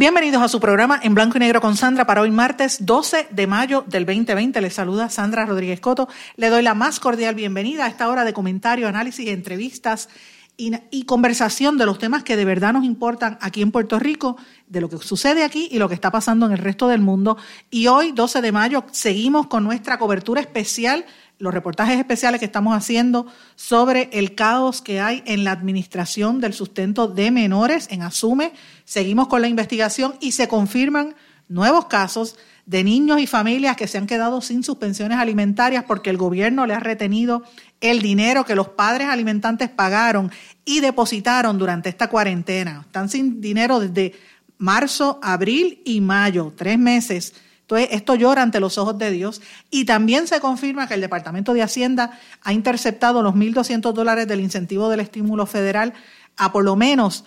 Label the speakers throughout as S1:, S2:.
S1: Bienvenidos a su programa en blanco y negro con Sandra para hoy martes 12 de mayo del 2020. Les saluda Sandra Rodríguez Coto. Le doy la más cordial bienvenida a esta hora de comentario, análisis, entrevistas y, y, conversación de los temas que de verdad nos importan aquí en Puerto Rico, de lo que sucede aquí y lo que está pasando en el resto del mundo. Y hoy, 12 de mayo, seguimos con nuestra cobertura especial los reportajes especiales que estamos haciendo sobre el caos que hay en la administración del sustento de menores en Asume. Seguimos con la investigación y se confirman nuevos casos de niños y familias que se han quedado sin sus pensiones alimentarias porque el gobierno le ha retenido el dinero que los padres alimentantes pagaron y depositaron durante esta cuarentena. Están sin dinero desde marzo, abril y mayo, tres meses entonces, esto llora ante los ojos de Dios. Y también se confirma que el Departamento de Hacienda ha interceptado los 1.200 dólares del incentivo del estímulo federal a por lo menos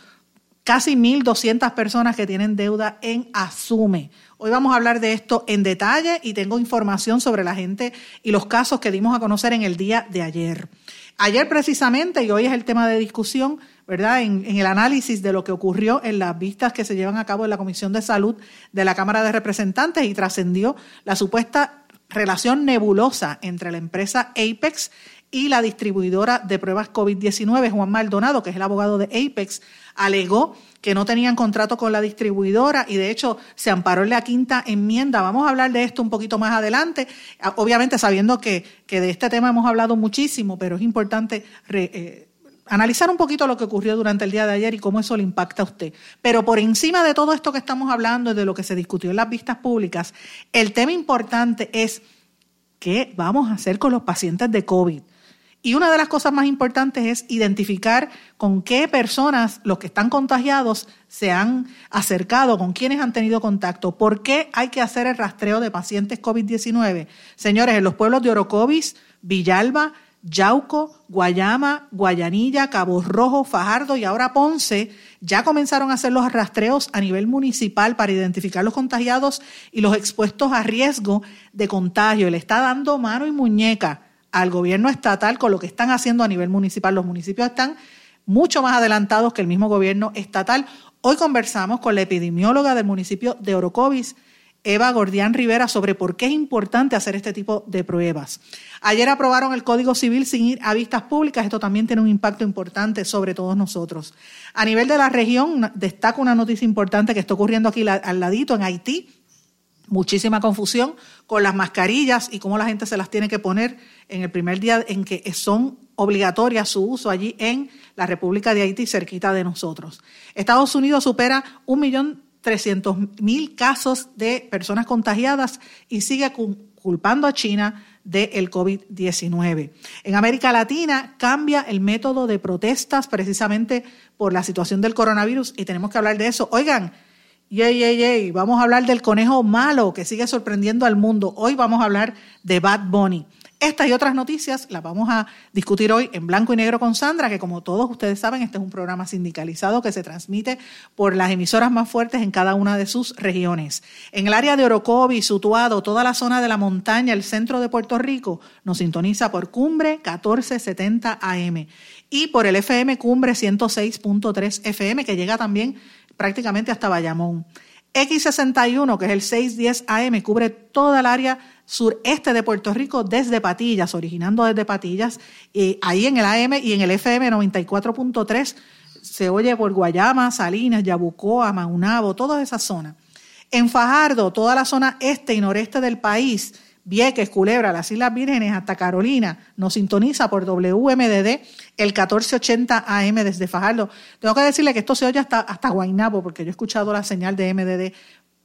S1: casi 1.200 personas que tienen deuda en Asume. Hoy vamos a hablar de esto en detalle y tengo información sobre la gente y los casos que dimos a conocer en el día de ayer. Ayer precisamente, y hoy es el tema de discusión, ¿verdad? En, el análisis de lo que ocurrió en las vistas que se llevan a cabo en la Comisión de Salud de la Cámara de Representantes y trascendió la supuesta relación nebulosa entre la empresa Apex y la distribuidora de pruebas COVID-19, Juan Maldonado, que es el abogado de Apex, alegó que no tenían contrato con la distribuidora y de hecho se amparó en la quinta enmienda. Vamos a hablar de esto un poquito más adelante, obviamente sabiendo que, de este tema hemos hablado muchísimo, pero es importante eh, analizar un poquito lo que ocurrió durante el día de ayer y cómo eso le impacta a usted. Pero por encima de todo esto que estamos hablando y de lo que se discutió en las vistas públicas, el tema importante es qué vamos a hacer con los pacientes de COVID. Y una de las cosas más importantes es identificar con qué personas los que están contagiados se han acercado, con quiénes han tenido contacto, por qué hay que hacer el rastreo de pacientes COVID-19. Señores, en los pueblos de Orocovis, Villalba, Yauco, Guayama, Guayanilla, Cabo Rojo, Fajardo y ahora Ponce ya comenzaron a hacer los rastreos a nivel municipal para identificar los contagiados y los expuestos a riesgo de contagio. Le está dando mano y muñeca al gobierno estatal con lo que están haciendo a nivel municipal. Los municipios están mucho más adelantados que el mismo gobierno estatal. Hoy conversamos con la epidemióloga del municipio de Orocovis, Eva Gordián Rivera sobre por qué es importante hacer este tipo de pruebas. Ayer aprobaron el Código Civil sin ir a vistas públicas. Esto también tiene un impacto importante sobre todos nosotros. A nivel de la región, destaco una noticia importante que está ocurriendo aquí al ladito, en Haití. Muchísima confusión con las mascarillas y cómo la gente se las tiene que poner en el primer día en que son obligatorias su uso allí en la República de Haití, cerquita de nosotros. Estados Unidos supera un millón 300 mil casos de personas contagiadas y sigue culpando a China del COVID-19. En América Latina cambia el método de protestas precisamente por la situación del coronavirus y tenemos que hablar de eso. Oigan, yay, yay, yay, vamos a hablar del conejo malo que sigue sorprendiendo al mundo. Hoy vamos a hablar de Bad Bunny. Estas y otras noticias las vamos a discutir hoy en blanco y negro con Sandra, que como todos ustedes saben, este es un programa sindicalizado que se transmite por las emisoras más fuertes en cada una de sus regiones. En el área de Orocovi, Sutuado, toda la zona de la montaña, el centro de Puerto Rico, nos sintoniza por Cumbre 1470 AM y por el FM Cumbre 106.3 FM, que llega también prácticamente hasta Bayamón. X61, que es el 610 AM, cubre toda el área sureste de Puerto Rico desde Patillas, originando desde Patillas, y ahí en el AM y en el FM 94.3 se oye por Guayama, Salinas, Yabucoa, Maunabo, toda esa zona. En Fajardo, toda la zona este y noreste del país, Vieques, Culebra, las Islas Vírgenes, hasta Carolina, nos sintoniza por WMDD el 1480 AM desde Fajardo. Tengo que decirle que esto se oye hasta, hasta Guaynabo, porque yo he escuchado la señal de MDD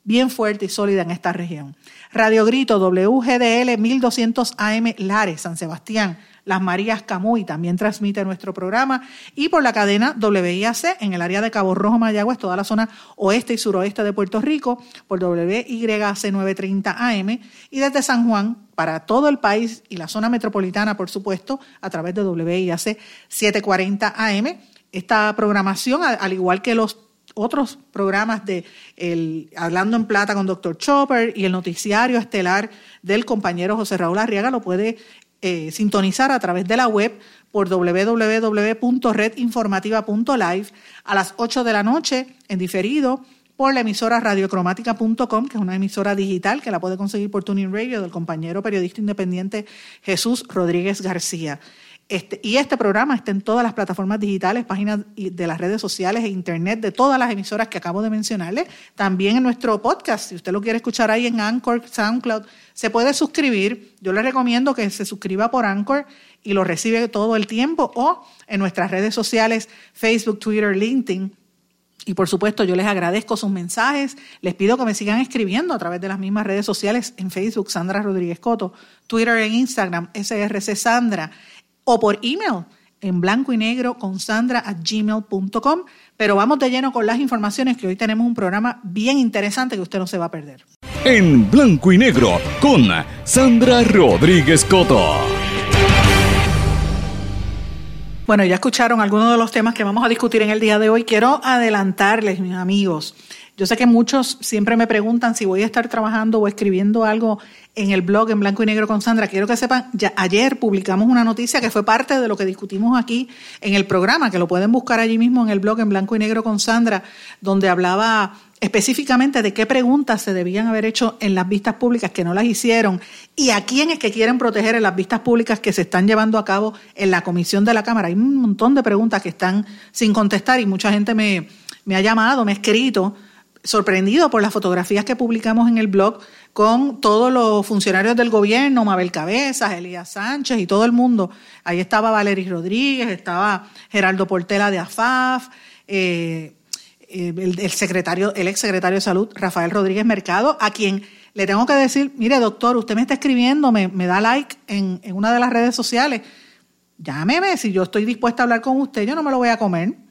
S1: bien fuerte y sólida en esta región. Radio Grito WGDL 1200 AM Lares, San Sebastián, Las Marías Camuy también transmite nuestro programa y por la cadena WIAC en el área de Cabo Rojo, Mayagüez, toda la zona oeste y suroeste de Puerto Rico por WYAC 930 AM y desde San Juan para todo el país y la zona metropolitana, por supuesto, a través de WIAC 740 AM. Esta programación, al igual que los otros programas de el, Hablando en Plata con Dr. Chopper y el noticiario estelar del compañero José Raúl Arriaga lo puede eh, sintonizar a través de la web por www.redinformativa.live a las 8 de la noche en diferido por la emisora radiocromática.com, que es una emisora digital que la puede conseguir por Tuning Radio del compañero periodista independiente Jesús Rodríguez García. Este, y este programa está en todas las plataformas digitales, páginas de las redes sociales e internet de todas las emisoras que acabo de mencionarle. También en nuestro podcast, si usted lo quiere escuchar ahí en Anchor, SoundCloud, se puede suscribir. Yo le recomiendo que se suscriba por Anchor y lo recibe todo el tiempo o en nuestras redes sociales, Facebook, Twitter, LinkedIn. Y por supuesto, yo les agradezco sus mensajes. Les pido que me sigan escribiendo a través de las mismas redes sociales en Facebook, Sandra Rodríguez Coto, Twitter e Instagram, SRC Sandra o por email en blanco y negro con sandra at gmail.com. Pero vamos de lleno con las informaciones que hoy tenemos un programa bien interesante que usted no se va a perder.
S2: En blanco y negro con Sandra Rodríguez Coto.
S1: Bueno, ya escucharon algunos de los temas que vamos a discutir en el día de hoy. Quiero adelantarles, mis amigos, yo sé que muchos siempre me preguntan si voy a estar trabajando o escribiendo algo en el blog en blanco y negro con Sandra. Quiero que sepan, ya ayer publicamos una noticia que fue parte de lo que discutimos aquí en el programa, que lo pueden buscar allí mismo en el blog en blanco y negro con Sandra, donde hablaba específicamente de qué preguntas se debían haber hecho en las vistas públicas que no las hicieron y a quiénes que quieren proteger en las vistas públicas que se están llevando a cabo en la comisión de la Cámara. Hay un montón de preguntas que están sin contestar y mucha gente me, me ha llamado, me ha escrito sorprendido por las fotografías que publicamos en el blog con todos los funcionarios del gobierno, Mabel Cabezas, Elías Sánchez y todo el mundo. Ahí estaba Valery Rodríguez, estaba Geraldo Portela de AFAF, eh, eh, el, secretario, el ex secretario de Salud, Rafael Rodríguez Mercado, a quien le tengo que decir, mire doctor, usted me está escribiendo, me, da like en, en una de las redes sociales, llámeme, si yo estoy dispuesta a hablar con usted, yo no me lo voy a comer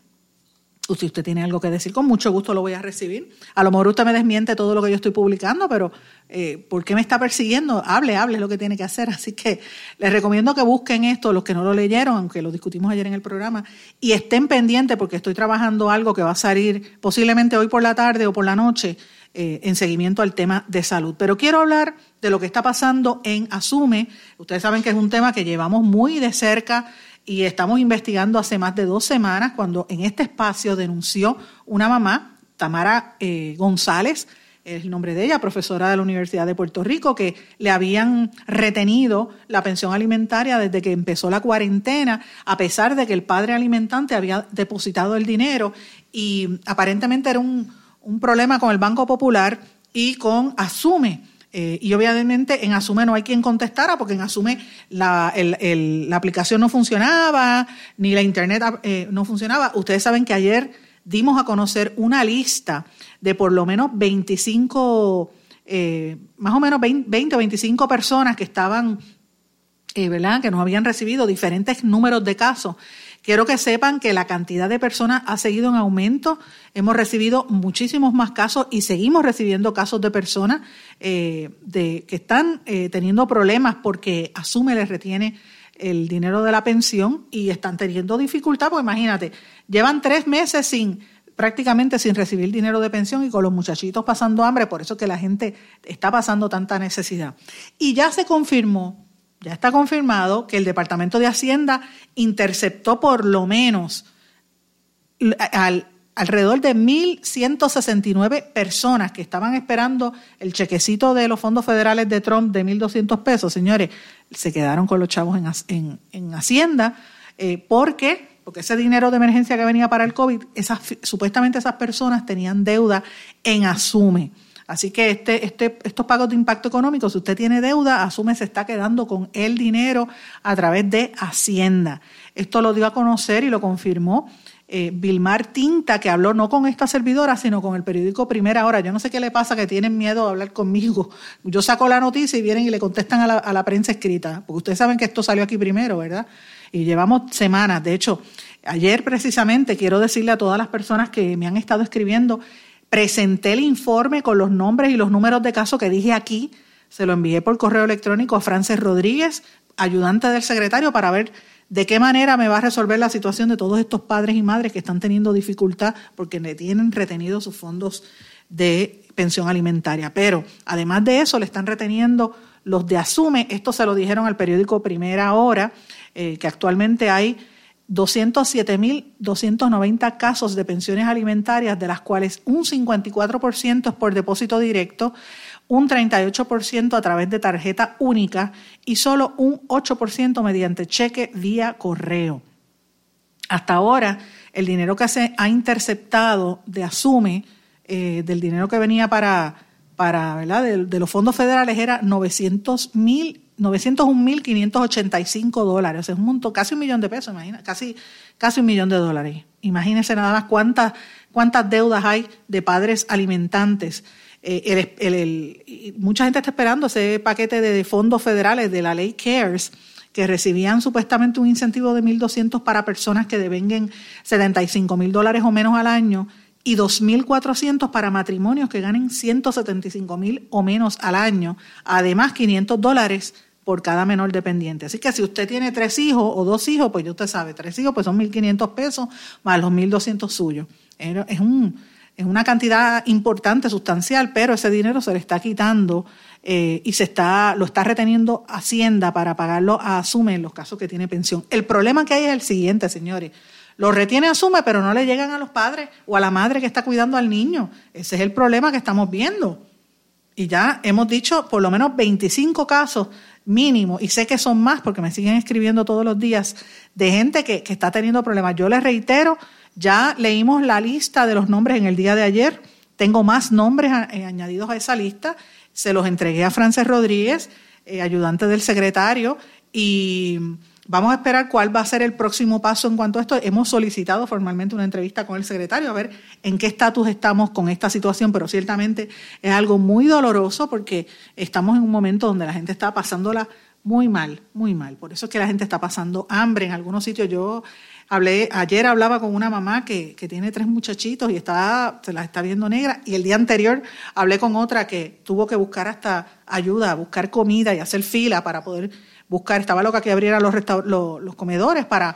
S1: si usted tiene algo que decir, con mucho gusto lo voy a recibir. A lo mejor usted me desmiente todo lo que yo estoy publicando, pero eh, ¿por qué me está persiguiendo? Hable, hable, es lo que tiene que hacer. Así que les recomiendo que busquen esto, los que no lo leyeron, aunque lo discutimos ayer en el programa, y estén pendientes porque estoy trabajando algo que va a salir posiblemente hoy por la tarde o por la noche eh, en seguimiento al tema de salud. Pero quiero hablar de lo que está pasando en Asume. Ustedes saben que es un tema que llevamos muy de cerca y estamos investigando hace más de dos semanas cuando en este espacio denunció una mamá, Tamara eh, González, es el nombre de ella, profesora de la Universidad de Puerto Rico, que le habían retenido la pensión alimentaria desde que empezó la cuarentena, a pesar de que el padre alimentante había depositado el dinero y aparentemente era un, un problema con el Banco Popular y con Asume eh, y obviamente en Asume no hay quien contestara porque en Asume la, la aplicación no funcionaba, ni la internet eh, no funcionaba. Ustedes saben que ayer dimos a conocer una lista de por lo menos 25, eh, más o menos 20, o 25 personas que estaban, ¿verdad? Que no habían recibido diferentes números de casos Quiero que sepan que la cantidad de personas ha seguido en aumento. Hemos recibido muchísimos más casos y seguimos recibiendo casos de personas eh, de, que están eh, teniendo problemas porque asume les retiene el dinero de la pensión y están teniendo dificultad, pues imagínate, llevan tres meses sin prácticamente sin recibir dinero de pensión y con los muchachitos pasando hambre, por eso que la gente está pasando tanta necesidad. Y ya se confirmó ya está confirmado que el Departamento de Hacienda interceptó por lo menos alrededor de 1.169 personas que estaban esperando el chequecito de los fondos federales de Trump de 1.200 pesos. Señores, se quedaron con los chavos en, Hacienda eh, porque porque ese dinero de emergencia que venía para el COVID, supuestamente esas personas tenían deuda en Asume. Así que este, este, estos pagos de impacto económico, si usted tiene deuda, asume se está quedando con el dinero a través de Hacienda. Esto lo dio a conocer y lo confirmó eh, Vilmar Tinta, que habló no con esta servidora, sino con el periódico Primera Hora. Yo no sé qué le pasa, que tienen miedo de hablar conmigo. Yo saco la noticia y vienen y le contestan a la, a la prensa escrita, porque ustedes saben que esto salió aquí primero, ¿verdad? Y llevamos semanas. De hecho, ayer precisamente quiero decirle a todas las personas que me han estado escribiendo, presenté el informe con los nombres y los números de caso que dije aquí. Se lo envié por correo electrónico a Frances Rodríguez, ayudante del secretario, para ver ¿De qué manera me va a resolver la situación de todos estos padres y madres que están teniendo dificultad porque le tienen retenidos sus fondos de pensión alimentaria? Pero además de eso, le están reteniendo los de Asume. Esto se lo dijeron al periódico Primera Hora, eh, que actualmente hay 207.290 casos de pensiones alimentarias, de las cuales un 54% es por depósito directo un 38% a través de tarjeta única y solo un 8% mediante cheque vía correo. Hasta ahora, el dinero que se ha interceptado de Asume, eh, del dinero que venía para, para ¿verdad? De, los fondos federales, era 900 mil 901.585 dólares, es un monto, casi un millón de pesos, imagina, casi, casi un millón de dólares. Imagínense nada más cuántas, cuántas deudas hay de padres alimentantes. Eh, mucha gente está esperando ese paquete de fondos federales de la ley CARES que recibían supuestamente un incentivo de 1.200 para personas que devenguen 75 mil dólares o menos al año y 2.400 para matrimonios que ganen 175 mil o menos al año, además 500 dólares por cada menor dependiente. Así que si usted tiene tres hijos o dos hijos, pues ya usted sabe, tres hijos pues son 1.500 pesos más los 1.200 suyos. Es un, es una cantidad importante, sustancial, pero ese dinero se le está quitando eh, y se está, lo está reteniendo Hacienda para pagarlo a Asume en los casos que tiene pensión. El problema que hay es el siguiente, señores. Lo retiene Asume, pero no le llegan a los padres o a la madre que está cuidando al niño. Ese es el problema que estamos viendo. Y ya hemos dicho por lo menos 25 casos mínimo, y sé que son más porque me siguen escribiendo todos los días, de gente que, que está teniendo problemas. Yo les reitero, ya leímos la lista de los nombres en el día de ayer. Tengo más nombres eh, añadidos a esa lista. Se los entregué a Frances Rodríguez, eh, ayudante del secretario, y vamos a esperar cuál va a ser el próximo paso en cuanto a esto. Hemos solicitado formalmente una entrevista con el secretario a ver en qué estatus estamos con esta situación, pero ciertamente es algo muy doloroso porque estamos en un momento donde la gente está pasándola muy mal, muy mal. Por eso es que la gente está pasando hambre en algunos sitios. Yo Hablé, ayer hablaba con una mamá que, tiene tres muchachitos y está, se las está viendo negra. Y el día anterior hablé con otra que tuvo que buscar hasta ayuda, buscar comida y hacer fila para poder buscar. Estaba loca que abriera los, los, comedores para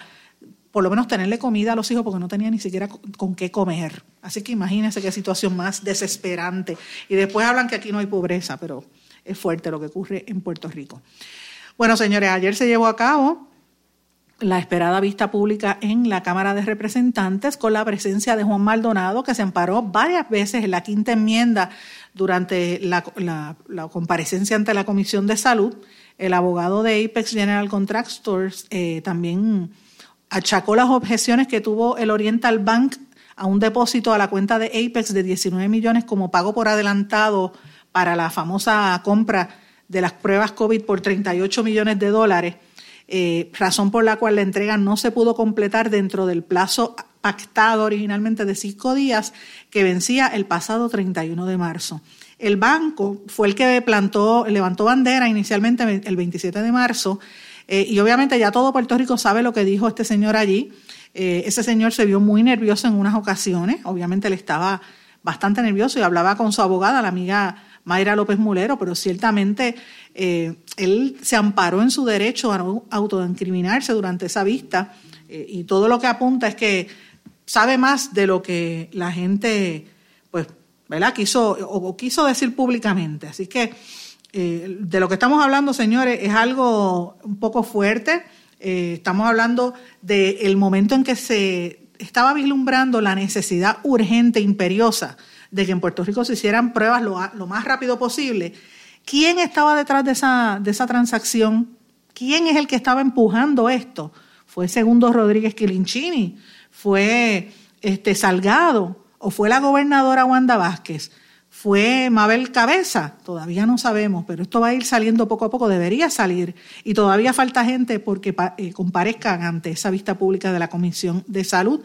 S1: por lo menos tenerle comida a los hijos porque no tenía ni siquiera con qué comer. Así que imagínense qué situación más desesperante. Y después hablan que aquí no hay pobreza, pero es fuerte lo que ocurre en Puerto Rico. Bueno, señores, ayer se llevó a cabo la esperada vista pública en la Cámara de Representantes con la presencia de Juan Maldonado, que se amparó varias veces en la quinta enmienda durante la, comparecencia ante la Comisión de Salud. El abogado de Apex General Contractors eh, también achacó las objeciones que tuvo el Oriental Bank a un depósito a la cuenta de Apex de 19 millones como pago por adelantado para la famosa compra de las pruebas COVID por 38 millones de dólares eh, razón por la cual la entrega no se pudo completar dentro del plazo pactado originalmente de cinco días que vencía el pasado 31 de marzo. El banco fue el que plantó, levantó bandera inicialmente el 27 de marzo eh, y obviamente ya todo Puerto Rico sabe lo que dijo este señor allí. Eh, ese señor se vio muy nervioso en unas ocasiones, obviamente él estaba bastante nervioso y hablaba con su abogada, la amiga Mayra López Mulero, pero ciertamente eh, él se amparó en su derecho a autoincriminarse durante esa vista y todo lo que apunta es que sabe más de lo que la gente, pues, ¿verdad? Quiso o, quiso decir públicamente. Así que eh, de lo que estamos hablando, señores, es algo un poco fuerte. estamos hablando del momento en que se estaba vislumbrando la necesidad urgente, imperiosa, de que en Puerto Rico se hicieran pruebas lo, lo más rápido posible. ¿Quién estaba detrás de esa, de esa transacción? ¿Quién es el que estaba empujando esto? ¿Fue Segundo Rodríguez Quilinchini? ¿Fue este, Salgado? ¿O fue la gobernadora Wanda Vázquez? ¿Fue Mabel Cabeza? Todavía no sabemos, pero esto va a ir saliendo poco a poco, debería salir. Y todavía falta gente porque eh, comparezcan ante esa vista pública de la Comisión de Salud.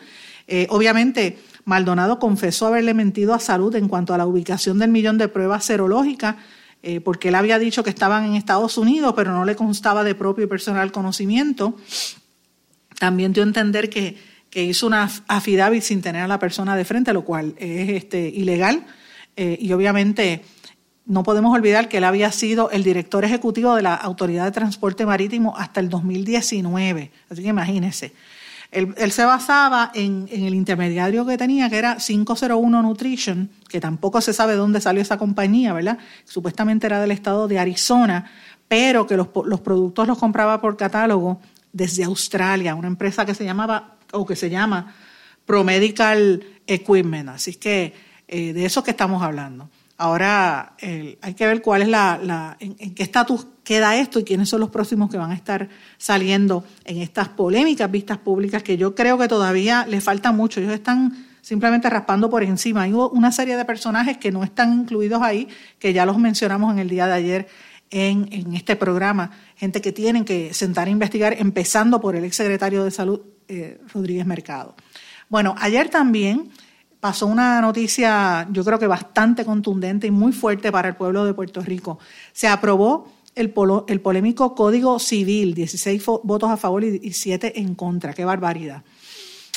S1: Eh, obviamente, Maldonado confesó haberle mentido a Salud en cuanto a la ubicación del millón de pruebas serológicas, eh, porque él había dicho que estaban en Estados Unidos, pero no le constaba de propio y personal conocimiento. También dio a entender que, hizo una affidavit sin tener a la persona de frente, lo cual es este, ilegal eh, y obviamente no podemos olvidar que él había sido el director ejecutivo de la Autoridad de Transporte Marítimo hasta el 2019. Así que imagínense. Él, se basaba en, el intermediario que tenía, que era 501 Nutrition, que tampoco se sabe dónde salió esa compañía, ¿verdad? Supuestamente era del estado de Arizona, pero que los productos los compraba por catálogo desde Australia, una empresa que se llamaba, o que se llama ProMedical Equipment. Así que eh, de eso que estamos hablando. Ahora hay que ver cuál es la, en, qué estatus queda esto y quiénes son los próximos que van a estar saliendo en estas polémicas vistas públicas que yo creo que todavía les falta mucho. Ellos están simplemente raspando por encima. Hay una serie de personajes que no están incluidos ahí, que ya los mencionamos en el día de ayer en, este programa. Gente que tienen que sentar a investigar, empezando por el exsecretario de Salud, eh, Rodríguez Mercado. Bueno, ayer también pasó una noticia, yo creo que bastante contundente y muy fuerte para el pueblo de Puerto Rico. Se aprobó el, polémico Código Civil, 16 votos a favor y 7 en contra. ¡Qué barbaridad!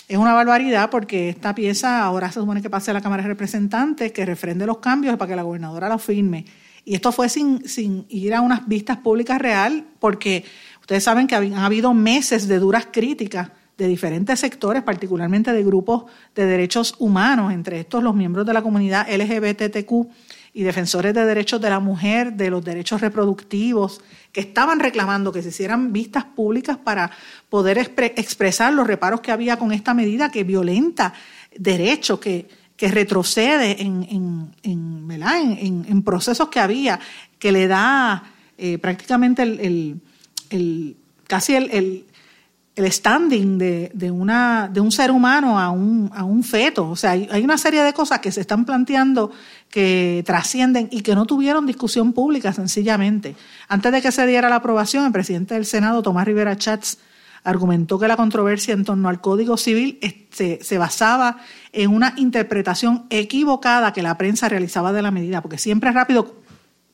S1: Es una barbaridad porque esta pieza ahora se supone que pase a la Cámara de Representantes, que refrende los cambios para que la gobernadora la firme. Y esto fue sin, sin ir a unas vistas públicas real, porque ustedes saben que han habido meses de duras críticas de diferentes sectores, particularmente de grupos de derechos humanos, entre estos los miembros de la comunidad LGBTQ y defensores de derechos de la mujer, de los derechos reproductivos, que estaban reclamando que se hicieran vistas públicas para poder expresar los reparos que había con esta medida que violenta derechos, que, que retrocede en, en, en, procesos que había, que le da eh, prácticamente el, el casi el, el standing de, de, una, de un ser humano a un, a un feto. O sea, hay, hay, una serie de cosas que se están planteando que trascienden y que no tuvieron discusión pública sencillamente. Antes de que se diera la aprobación, el presidente del Senado, Tomás Rivera Chats, argumentó que la controversia en torno al Código Civil se, se basaba en una interpretación equivocada que la prensa realizaba de la medida, porque siempre es rápido,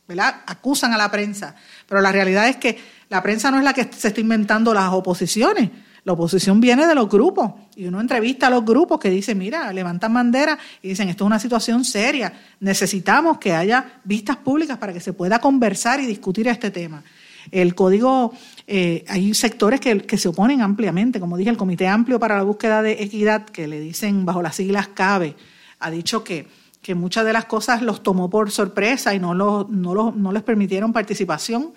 S1: ¿verdad? Acusan a la prensa, pero la realidad es que la prensa no es la que se está inventando las oposiciones. La oposición viene de los grupos y uno entrevista a los grupos que dicen, mira, levantan bandera y dicen, esto es una situación seria, necesitamos que haya vistas públicas para que se pueda conversar y discutir este tema. El código, eh, hay sectores que, que, se oponen ampliamente, como dije, el Comité Amplio para la Búsqueda de Equidad, que le dicen bajo las siglas CABE, ha dicho que, que muchas de las cosas los tomó por sorpresa y no, lo, no, no les permitieron participación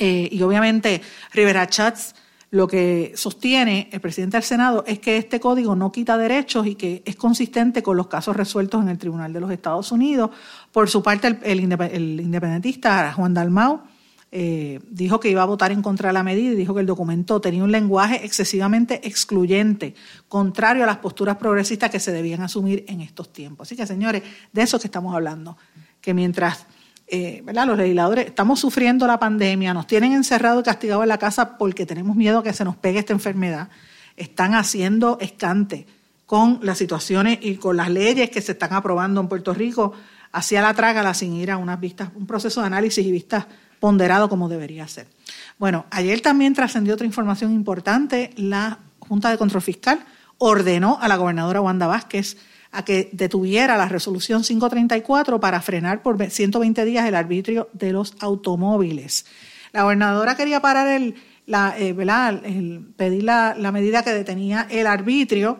S1: eh, y obviamente Rivera Chats lo que sostiene el presidente del Senado es que este código no quita derechos y que es consistente con los casos resueltos en el Tribunal de los Estados Unidos. Por su parte, el, independentista Juan Dalmau eh, dijo que iba a votar en contra de la medida y dijo que el documento tenía un lenguaje excesivamente excluyente, contrario a las posturas progresistas que se debían asumir en estos tiempos. Así que, señores, de eso que estamos hablando, que mientras eh, los legisladores estamos sufriendo la pandemia, nos tienen encerrado y castigados en la casa porque tenemos miedo a que se nos pegue esta enfermedad, están haciendo escante con las situaciones y con las leyes que se están aprobando en Puerto Rico hacia la trágala sin ir a unas vistas, un proceso de análisis y vistas ponderado como debería ser. Bueno, ayer también trascendió otra información importante. La Junta de Control Fiscal ordenó a la gobernadora Wanda Vázquez a que detuviera la resolución 534 para frenar por 120 días el arbitrio de los automóviles. La gobernadora quería parar el, la, eh, el pedir la, medida que detenía el arbitrio.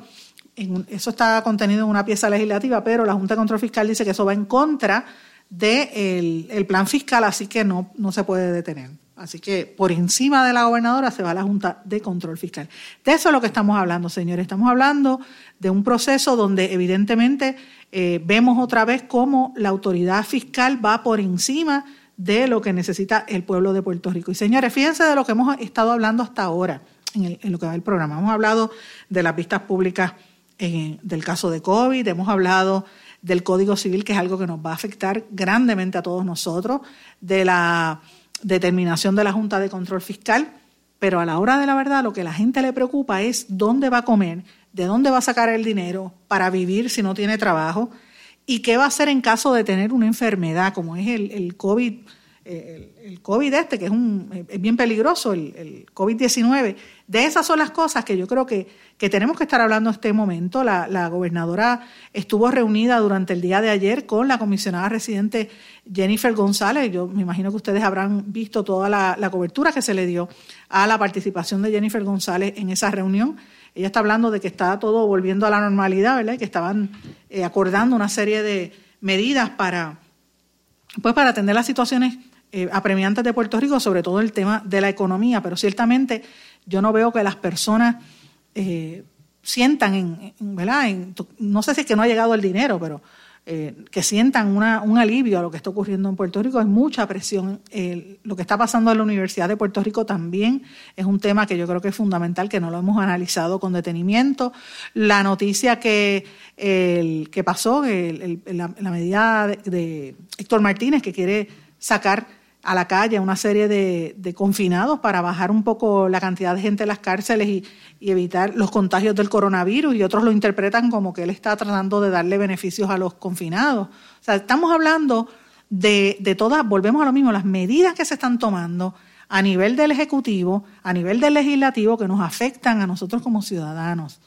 S1: eso está contenido en una pieza legislativa, pero la Junta de Control Fiscal dice que eso va en contra del el plan fiscal, así que no, no se puede detener. Así que por encima de la gobernadora se va la Junta de Control Fiscal. De eso es lo que estamos hablando, señores. Estamos hablando de un proceso donde evidentemente eh, vemos otra vez cómo la autoridad fiscal va por encima de lo que necesita el pueblo de Puerto Rico. Y señores, fíjense de lo que hemos estado hablando hasta ahora en, lo que va el programa. Hemos hablado de las vistas públicas eh, del caso de COVID, hemos hablado del Código Civil, que es algo que nos va a afectar grandemente a todos nosotros, de la determinación de la Junta de Control Fiscal, pero a la hora de la verdad lo que la gente le preocupa es dónde va a comer, de dónde va a sacar el dinero para vivir si no tiene trabajo y qué va a hacer en caso de tener una enfermedad como es el, el COVID el, COVID este, que es, un, es bien peligroso, el, el COVID-19. De esas son las cosas que yo creo que, que tenemos que estar hablando en este momento. La, la, gobernadora estuvo reunida durante el día de ayer con la comisionada residente Jennifer González. Yo me imagino que ustedes habrán visto toda la, la cobertura que se le dio a la participación de Jennifer González en esa reunión. Ella está hablando de que está todo volviendo a la normalidad, ¿verdad? Y que estaban eh, acordando una serie de medidas para, pues, para atender las situaciones eh, apremiantes de Puerto Rico, sobre todo el tema de la economía, pero ciertamente yo no veo que las personas eh, sientan, en, no sé si es que no ha llegado el dinero, pero eh, que sientan un alivio a lo que está ocurriendo en Puerto Rico. Hay mucha presión. lo que está pasando en la Universidad de Puerto Rico también es un tema que yo creo que es fundamental, que no lo hemos analizado con detenimiento. La noticia que, que pasó, la, medida de Héctor Martínez, que quiere sacar a la calle una serie de, confinados para bajar un poco la cantidad de gente en las cárceles y, evitar los contagios del coronavirus y otros lo interpretan como que él está tratando de darle beneficios a los confinados. O sea, estamos hablando de, de todas, volvemos a lo mismo, las medidas que se están tomando a nivel del Ejecutivo, a nivel del Legislativo, que nos afectan a nosotros como ciudadanos.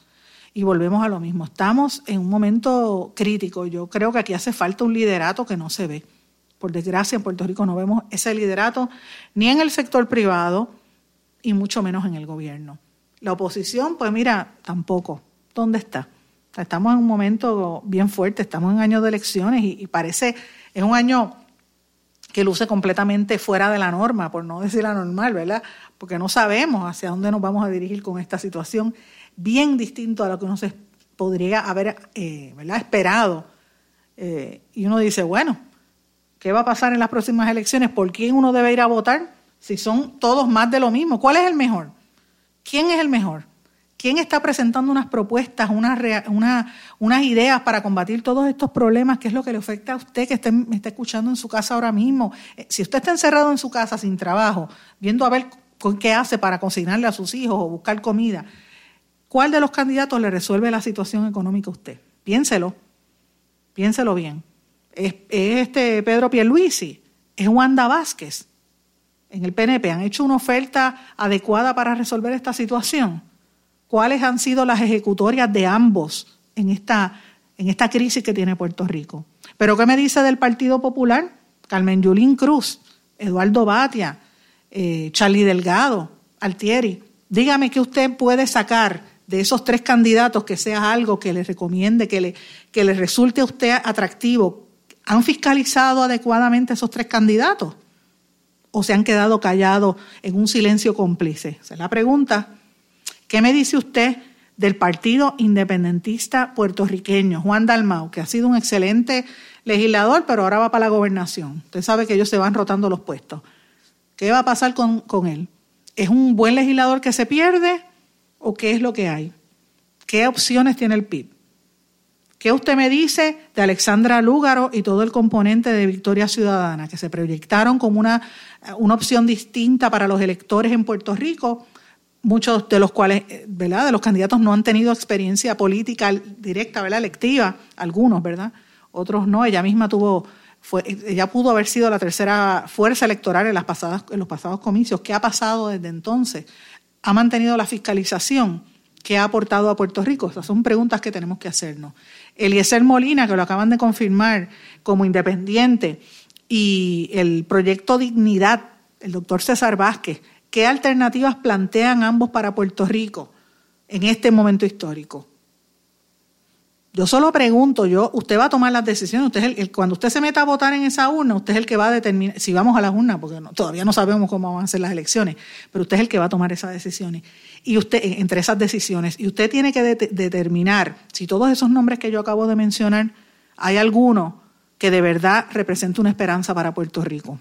S1: Y volvemos a lo mismo, estamos en un momento crítico. Yo creo que aquí hace falta un liderato que no se ve por desgracia, en Puerto Rico no vemos ese liderato ni en el sector privado y mucho menos en el gobierno. La oposición, pues mira, tampoco. ¿Dónde está? Estamos en un momento bien fuerte, estamos en año de elecciones y, parece, es un año que luce completamente fuera de la norma, por no decir la normal, ¿verdad? Porque no sabemos hacia dónde nos vamos a dirigir con esta situación, bien distinto a lo que uno se podría haber eh, esperado. Eh, y uno dice, bueno, ¿Qué va a pasar en las próximas elecciones? ¿Por quién uno debe ir a votar? Si son todos más de lo mismo. ¿Cuál es el mejor? ¿Quién es el mejor? ¿Quién está presentando unas propuestas, unas, ideas para combatir todos estos problemas? ¿Qué es lo que le afecta a usted que esté, me está escuchando en su casa ahora mismo? Eh, si usted está encerrado en su casa sin trabajo, viendo a ver qué hace para cocinarle a sus hijos o buscar comida, ¿cuál de los candidatos le resuelve la situación económica a usted? Piénselo, piénselo bien es, este Pedro Pierluisi, es Wanda Vázquez en el PNP. ¿Han hecho una oferta adecuada para resolver esta situación? ¿Cuáles han sido las ejecutorias de ambos en esta, en esta crisis que tiene Puerto Rico? ¿Pero qué me dice del Partido Popular? Carmen Yulín Cruz, Eduardo Batia, eh, Charlie Delgado, Altieri. Dígame qué usted puede sacar de esos tres candidatos que sea algo que le recomiende, que le, que le resulte a usted atractivo, ¿Han fiscalizado adecuadamente esos tres candidatos? ¿O se han quedado callados en un silencio cómplice? Esa es la pregunta. ¿Qué me dice usted del Partido Independentista Puertorriqueño, Juan Dalmau, que ha sido un excelente legislador, pero ahora va para la gobernación? Usted sabe que ellos se van rotando los puestos. ¿Qué va a pasar con, con él? ¿Es un buen legislador que se pierde o qué es lo que hay? ¿Qué opciones tiene el PIB? ¿Qué usted me dice de Alexandra Lúgaro y todo el componente de Victoria Ciudadana, que se proyectaron como una, una opción distinta para los electores en Puerto Rico? Muchos de los cuales, ¿verdad? De los candidatos no han tenido experiencia política directa, ¿verdad? Electiva, algunos, ¿verdad? Otros no. Ella misma tuvo, ella pudo haber sido la tercera fuerza electoral en, en los pasados comicios. ¿Qué ha pasado desde entonces? ¿Ha mantenido la fiscalización? ¿Qué ha aportado a Puerto Rico? Esas son preguntas que tenemos que hacernos. Eliezer Molina, que lo acaban de confirmar como independiente, y el proyecto Dignidad, el doctor César Vázquez, ¿qué alternativas plantean ambos para Puerto Rico en este momento histórico? Yo solo pregunto, yo, usted va a tomar las decisiones, usted el, cuando usted se meta a votar en esa urna, usted es el que va a determinar, si vamos a las urnas, porque todavía no sabemos cómo van a ser las elecciones, pero usted es el que va a tomar esas decisiones. Y usted, entre esas decisiones, y usted tiene que determinar si todos esos nombres que yo acabo de mencionar, hay alguno que de verdad represente una esperanza para Puerto Rico.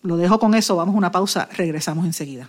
S1: Lo dejo con eso, vamos a una pausa, regresamos enseguida.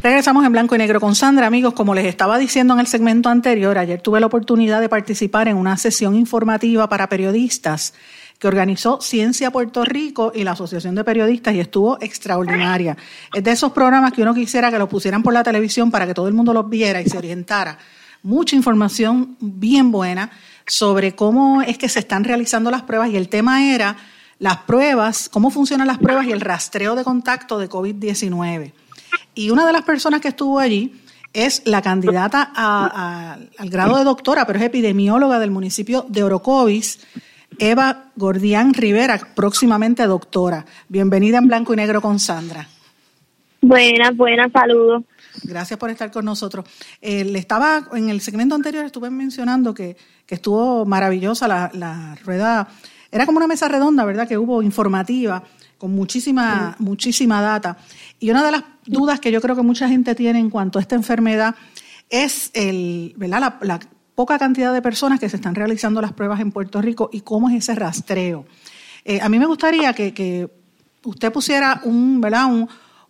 S1: Regresamos en blanco y negro con Sandra, amigos. Como les estaba diciendo en el segmento anterior, ayer tuve la oportunidad de participar en una sesión informativa para periodistas que organizó Ciencia Puerto Rico y la Asociación de Periodistas y estuvo extraordinaria. Es de esos programas que uno quisiera que los pusieran por la televisión para que todo el mundo los viera y se orientara. Mucha información bien buena sobre cómo es que se están realizando las pruebas y el tema era las pruebas, cómo funcionan las pruebas y el rastreo de contacto de COVID-19. Y una de las personas que estuvo allí es la candidata al grado de doctora, pero es epidemióloga del municipio de Orocovis, Eva Gordián Rivera, próximamente doctora. Bienvenida en Blanco y Negro con Sandra.
S3: Buenas, buenas, saludos.
S1: Gracias por estar con nosotros. Eh, le estaba, en el segmento anterior estuve mencionando que, estuvo maravillosa la, la, rueda, era como una mesa redonda, ¿verdad? Que hubo informativa, con muchísima, muchísima data. Y una de las dudas que yo creo que mucha gente tiene en cuanto a esta enfermedad es el, ¿verdad? La, poca cantidad de personas que se están realizando las pruebas en Puerto Rico y cómo es ese rastreo. Eh, a mí me gustaría que, usted pusiera un, ¿verdad?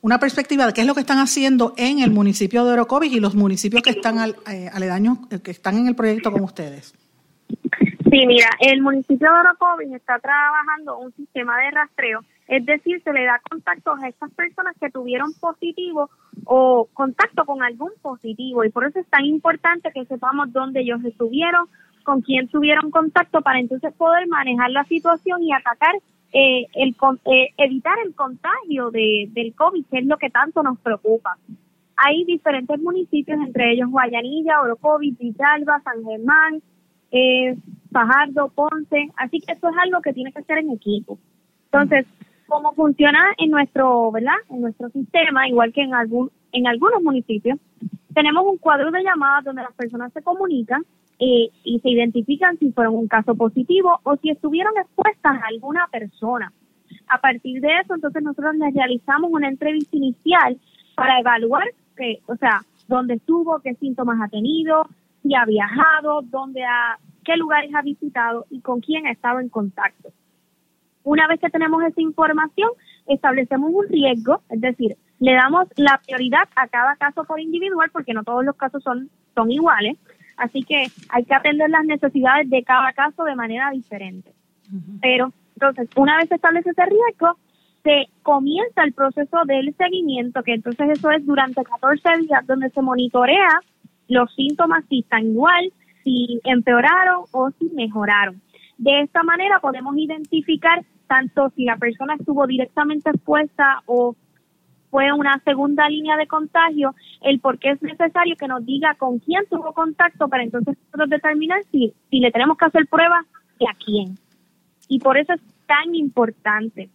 S1: una perspectiva de qué es lo que están haciendo en el municipio de Orocovis y los municipios que están eh, aledaños, eh, que están en el proyecto con ustedes.
S3: Sí, mira, el municipio de Orocovis está trabajando un sistema de rastreo es decir, se le da contacto a estas personas que tuvieron positivo o contacto con algún positivo. Y por eso es tan importante que sepamos dónde ellos estuvieron, con quién tuvieron contacto, para entonces poder manejar la situación y atacar, eh, el, eh, evitar el contagio de, del COVID, que es lo que tanto nos preocupa. Hay diferentes municipios, entre ellos Guayanilla, Orocovis, Villalba, San Germán, eh, Fajardo, Ponce. Así que eso es algo que tiene que ser en equipo. Entonces, cómo funciona en nuestro, ¿verdad? En nuestro sistema, igual que en algún en algunos municipios, tenemos un cuadro de llamadas donde las personas se comunican eh, y se identifican si fueron un caso positivo o si estuvieron expuestas a alguna persona. A partir de eso, entonces nosotros les realizamos una entrevista inicial para evaluar que, o sea, dónde estuvo, qué síntomas ha tenido, si ha viajado, dónde ha, qué lugares ha visitado y con quién ha estado en contacto. Una vez que tenemos esa información, establecemos un riesgo, es decir, le damos la prioridad a cada caso por individual porque no todos los casos son, son iguales. Así que hay que atender las necesidades de cada caso de manera diferente. Pero entonces, una vez se establece ese riesgo, se comienza el proceso del seguimiento, que entonces eso es durante 14 días donde se monitorea los síntomas si están igual, si empeoraron o si mejoraron. De esta manera podemos identificar tanto si la persona estuvo directamente expuesta o fue una segunda línea de contagio, el por qué es necesario que nos diga con quién tuvo contacto para entonces nosotros determinar si, si le tenemos que hacer pruebas y a quién. Y por eso es tan importante.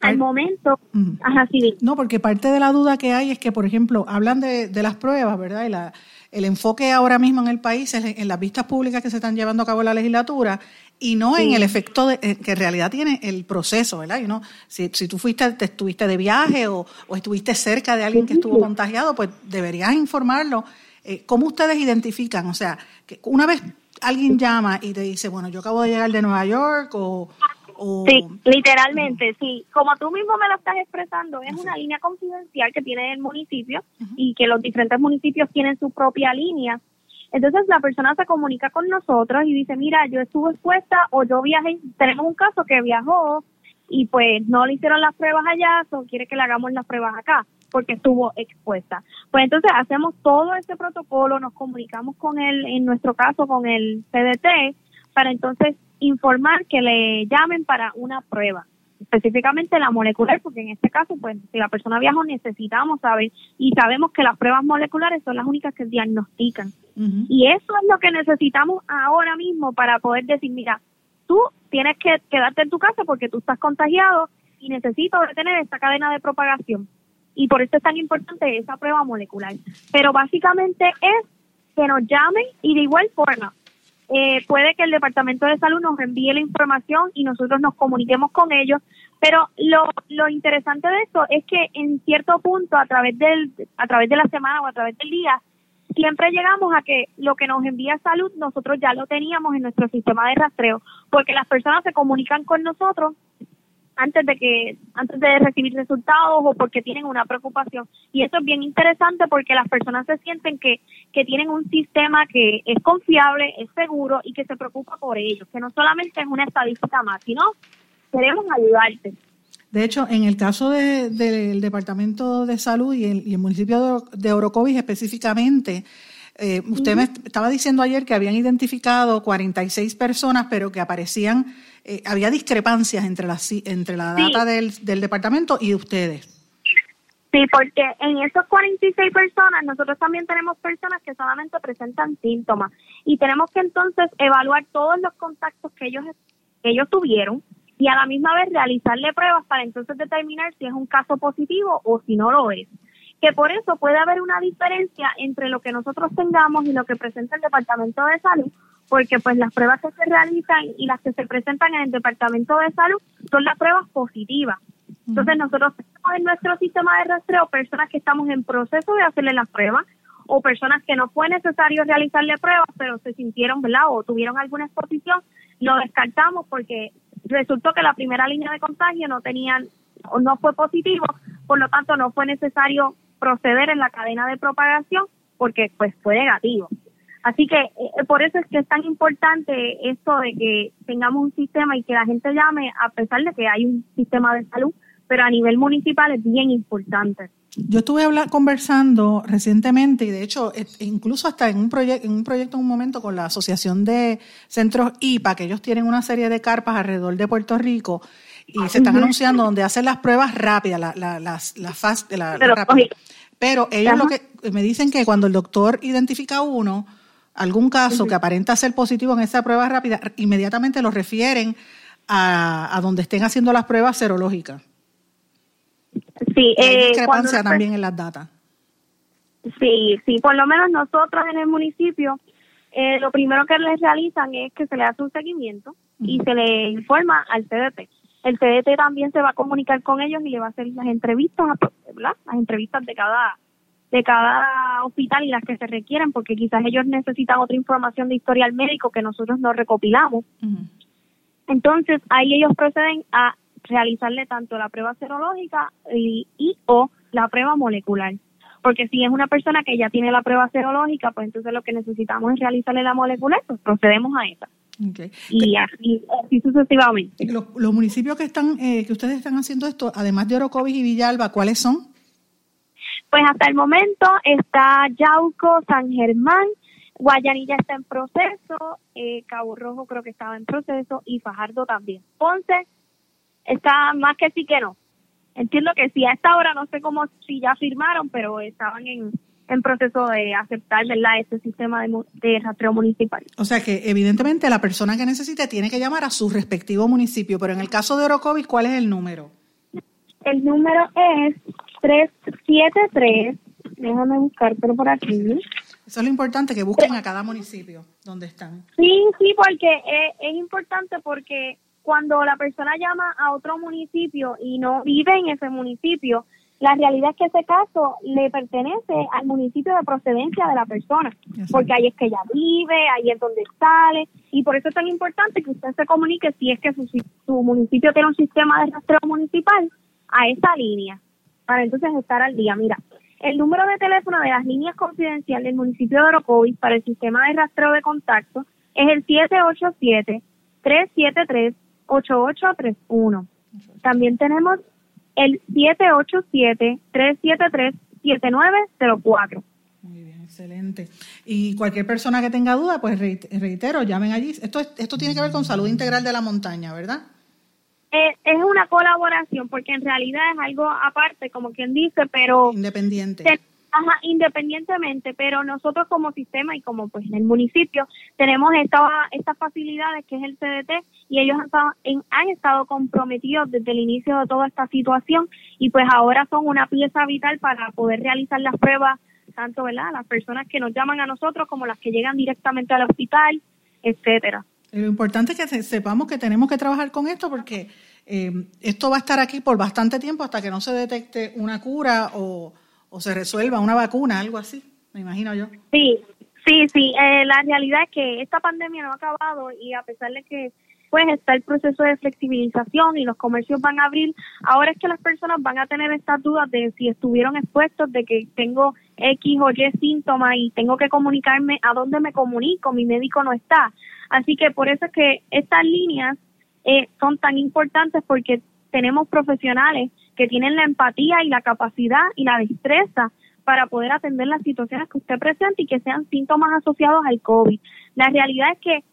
S3: Al momento,
S1: ajá, sí. No, porque parte de la duda que hay es que, por ejemplo, hablan de, de las pruebas, ¿verdad? Y la, el enfoque ahora mismo en el país es en las vistas públicas que se están llevando a cabo en la legislatura y no en el efecto de, eh, que en realidad tiene el proceso, ¿verdad? Y no, si, si tú fuiste, te estuviste de viaje o, estuviste cerca de alguien que estuvo contagiado, pues deberías informarlo. Eh, ¿Cómo ustedes identifican? O sea, que una vez alguien llama y te dice, bueno, yo acabo de llegar de Nueva York o...
S3: sí, literalmente, sí. Como tú mismo me lo estás expresando, es una línea confidencial que tiene el municipio y que los diferentes municipios tienen su propia línea entonces la persona se comunica con nosotros y dice, mira, yo estuve expuesta o yo viajé, tenemos un caso que viajó y pues no le hicieron las pruebas allá, o quiere que le hagamos las pruebas acá porque estuvo expuesta. Pues entonces hacemos todo ese protocolo, nos comunicamos con él, en nuestro caso con el CDT, para entonces informar que le llamen para una prueba específicamente la molecular, porque en este caso, pues, si la persona viajó, necesitamos saber y sabemos que las pruebas moleculares son las únicas que diagnostican. Y eso es lo que necesitamos ahora mismo para poder decir, mira, tú tienes que quedarte en tu casa porque tú estás contagiado y necesito detener esta cadena de propagación. y por eso es tan importante esa prueba molecular. Pero básicamente es que nos llamen y de igual forma eh, puede que el Departamento de Salud nos envíe la información y nosotros nos comuniquemos con ellos, pero lo, lo interesante de esto es que en cierto punto a través del a través de la semana o a través del día siempre llegamos a que lo que nos envía salud nosotros ya lo teníamos en nuestro sistema de rastreo, porque las personas se comunican con nosotros antes de que antes de recibir resultados o porque tienen una preocupación. Y eso es bien interesante porque las personas se sienten que que tienen un sistema que es confiable es seguro y que se preocupa por ellos que no solamente es una estadística más sino queremos ayudarte.
S1: De hecho, en el caso del Departamento de Salud y el, municipio de Orocovis específicamente, eh, usted me estaba diciendo ayer que habían identificado 46 personas, pero que aparecían eh, había discrepancias entre la, entre la data del, del departamento y de ustedes.
S3: Sí, porque en esos 46 personas nosotros también tenemos personas que solamente presentan síntomas y tenemos que entonces evaluar todos los contactos que ellos, que ellos tuvieron y a la misma vez realizarle pruebas para entonces determinar si es un caso positivo o si no lo es. Que por eso puede haber una diferencia entre lo que nosotros tengamos y lo que presenta el Departamento de Salud, porque pues las pruebas que se realizan y las que se presentan en el Departamento de Salud son las pruebas positivas. Entonces nosotros tenemos en nuestro sistema de rastreo personas que estamos en proceso de hacerle las pruebas o personas que no fue necesario realizarle pruebas, pero se sintieron, ¿verdad? O tuvieron alguna exposición, lo descartamos porque resultó que la primera línea de contagio no tenían o no fue positivo, por lo tanto no fue necesario proceder en la cadena de propagación porque pues fue negativo. Así que eh, por eso es que es tan importante esto de que tengamos un sistema y que la gente llame, a pesar de que hay un sistema de salud, pero a nivel municipal es bien importante.
S1: Yo estuve conversando recientemente y de hecho e, incluso hasta en un, proyecto en un proyecto en un momento con la Asociación de Centros IPA, que ellos tienen una serie de carpas alrededor de Puerto Rico y se están anunciando donde hacen las pruebas rápidas, la, la, las, las fast, la, Pero ellos lo que me dicen que cuando el doctor identifica uno, algún caso que aparenta ser positivo en esa prueba rápida, inmediatamente lo refieren a, a donde estén haciendo las pruebas serológicas.
S3: Sí,
S1: hay eh, discrepancia también en las datas.
S3: Sí, sí, por lo menos nosotros en el municipio, eh, lo primero que les realizan es que se le hace un seguimiento y se le informa al CDT. El CDT también se va a comunicar con ellos y le va a hacer las entrevistas, ¿verdad? Las entrevistas de cada de cada hospital y las que se requieren, porque quizás ellos necesitan otra información de historial médico que nosotros no recopilamos. Entonces, ahí ellos proceden a realizarle tanto la prueba serológica y, o la prueba molecular. Porque si es una persona que ya tiene la prueba serológica, pues entonces lo que necesitamos es realizarle la molecular, pues procedemos a esa. Y así, sucesivamente.
S1: Los, municipios que están eh, que ustedes están haciendo esto, además de Orocovis y Villalba, ¿cuáles son?
S3: Pues hasta el momento está Yauco, San Germán, Guayanilla está en proceso, eh, Cabo Rojo creo que estaba en proceso y Fajardo también. Ponce está más que sí que no. Entiendo que sí, a esta hora no sé cómo si ya firmaron, pero estaban en, en proceso de aceptar ¿verdad? este sistema de, de rastreo municipal.
S1: O sea que evidentemente la persona que necesite tiene que llamar a su respectivo municipio, pero en el caso de Orocovis, ¿cuál es el número?
S3: El número es 373, déjame buscar, pero por aquí.
S1: Eso es lo importante, que busquen a cada municipio donde están.
S3: Sí, sí, porque es, importante porque cuando la persona llama a otro municipio y no vive en ese municipio, la realidad es que ese caso le pertenece al municipio de procedencia de la persona, porque ahí es que ella vive, ahí es donde sale, y por eso es tan importante que usted se comunique si es que su, su municipio tiene un sistema de rastreo municipal a esa línea para entonces estar al día. Mira, el número de teléfono de las líneas confidenciales del municipio de Orocovis para el sistema de rastreo de contacto es el 787-373-8831. También tenemos el 787-373-7904.
S1: Muy bien, excelente. Y cualquier persona que tenga duda, pues reitero, llamen allí. Esto, esto tiene que ver con salud integral de la montaña, ¿verdad?
S3: Es, una colaboración porque en realidad es algo aparte, como quien dice, pero...
S1: Independiente.
S3: Ajá, independientemente, pero nosotros como sistema y como pues en el municipio tenemos esta, estas facilidades que es el CDT y ellos han estado, han estado comprometidos desde el inicio de toda esta situación y pues ahora son una pieza vital para poder realizar las pruebas, tanto ¿verdad? las personas que nos llaman a nosotros como las que llegan directamente al hospital, etcétera.
S1: Lo importante es que sepamos que tenemos que trabajar con esto porque eh, esto va a estar aquí por bastante tiempo hasta que no se detecte una cura o o se resuelva una vacuna, algo así, me imagino yo.
S3: Sí, sí, sí. Eh, la realidad es que esta pandemia no ha acabado y a pesar de que pues está el proceso de flexibilización y los comercios van a abrir, ahora es que las personas van a tener estas dudas de si estuvieron expuestos, de que tengo X o Y síntomas y tengo que comunicarme a dónde me comunico, mi médico no está. Así que por eso es que estas líneas eh, son tan importantes porque tenemos profesionales que tienen la empatía y la capacidad y la destreza para poder atender las situaciones que usted presenta y que sean síntomas asociados al COVID. La realidad es que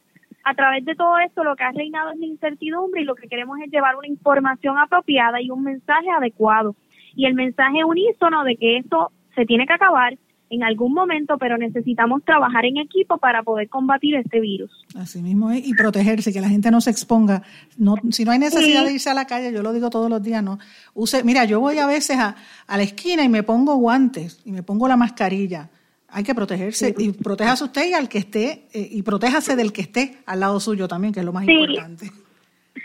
S3: a través de todo esto lo que ha reinado es la incertidumbre y lo que queremos es llevar una información apropiada y un mensaje adecuado. Y el mensaje unísono de que esto se tiene que acabar, en algún momento, pero necesitamos trabajar en equipo para poder combatir este virus.
S1: Así mismo es, y protegerse, que la gente no se exponga. No, si no hay necesidad de irse a la calle, yo lo digo todos los días, no. Use, mira, yo voy a veces a, la esquina y me pongo guantes y me pongo la mascarilla. Hay que protegerse y protéjase usted y al que esté, eh, y protéjase del que esté al lado suyo también, que es lo más importante.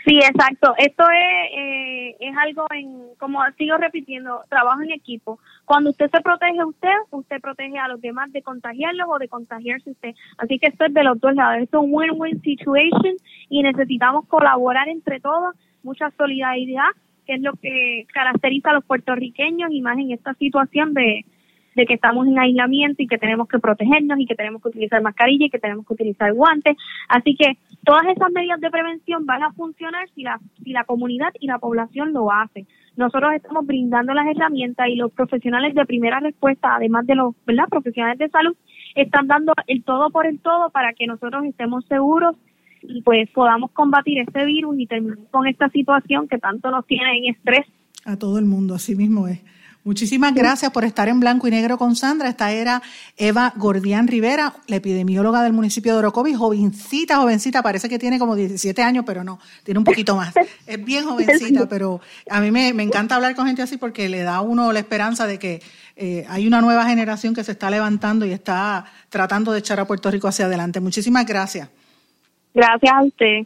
S3: Sí, exacto. Esto es, eh, es algo en, como sigo repitiendo, trabajo en equipo. Cuando usted se protege a usted, usted protege a los demás de contagiarlos o de contagiarse usted. Así que esto es de los dos lados. Esto es un win-win situation y necesitamos colaborar entre todos, mucha solidaridad, que es lo que caracteriza a los puertorriqueños y más en esta situación de, de que estamos en aislamiento y que tenemos que protegernos y que tenemos que utilizar mascarilla y que tenemos que utilizar guantes. Así que todas esas medidas de prevención van a funcionar si la, si la comunidad y la población lo hacen. Nosotros estamos brindando las herramientas y los profesionales de primera respuesta, además de los ¿verdad? profesionales de salud, están dando el todo por el todo para que nosotros estemos seguros y pues podamos combatir este virus y terminar con esta situación que tanto nos tiene en estrés.
S1: A todo el mundo, así mismo es. Muchísimas gracias por estar en blanco y negro con Sandra. Esta era Eva Gordián Rivera, la epidemióloga del municipio de Orocovi, jovencita, jovencita, parece que tiene como 17 años, pero no, tiene un poquito más. Es bien jovencita, pero a mí me, encanta hablar con gente así porque le da a uno la esperanza de que eh, hay una nueva generación que se está levantando y está tratando de echar a Puerto Rico hacia adelante. Muchísimas gracias.
S3: Gracias a usted.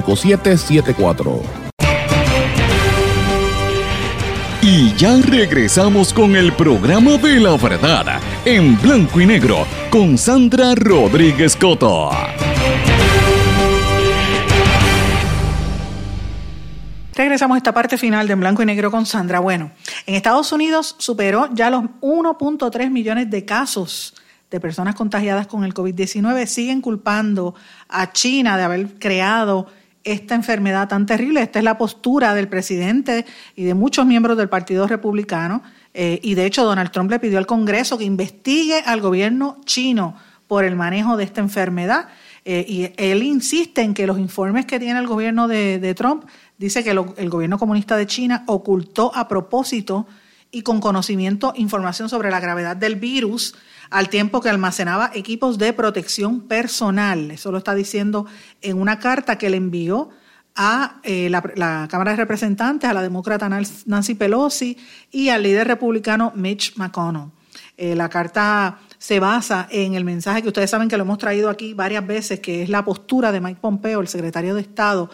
S2: Y ya regresamos con el programa de la verdad en blanco y negro con Sandra Rodríguez Coto.
S1: Regresamos a esta parte final de En Blanco y Negro con Sandra. Bueno, en Estados Unidos superó ya los 1.3 millones de casos de personas contagiadas con el COVID-19. Siguen culpando a China de haber creado esta enfermedad tan terrible. Esta es la postura del presidente y de muchos miembros del Partido Republicano. Eh, y de hecho, Donald Trump le pidió al Congreso que investigue al gobierno chino por el manejo de esta enfermedad. Eh, y él insiste en que los informes que tiene el gobierno de, Trump dice que el gobierno comunista de China ocultó a propósito y con conocimiento, información sobre la gravedad del virus, al tiempo que almacenaba equipos de protección personal. Eso lo está diciendo en una carta que le envió a eh, la, Cámara de Representantes, a la demócrata Nancy Pelosi y al líder republicano Mitch McConnell. Eh, la carta se basa en el mensaje que ustedes saben que lo hemos traído aquí varias veces, que es la postura de Mike Pompeo, el secretario de Estado,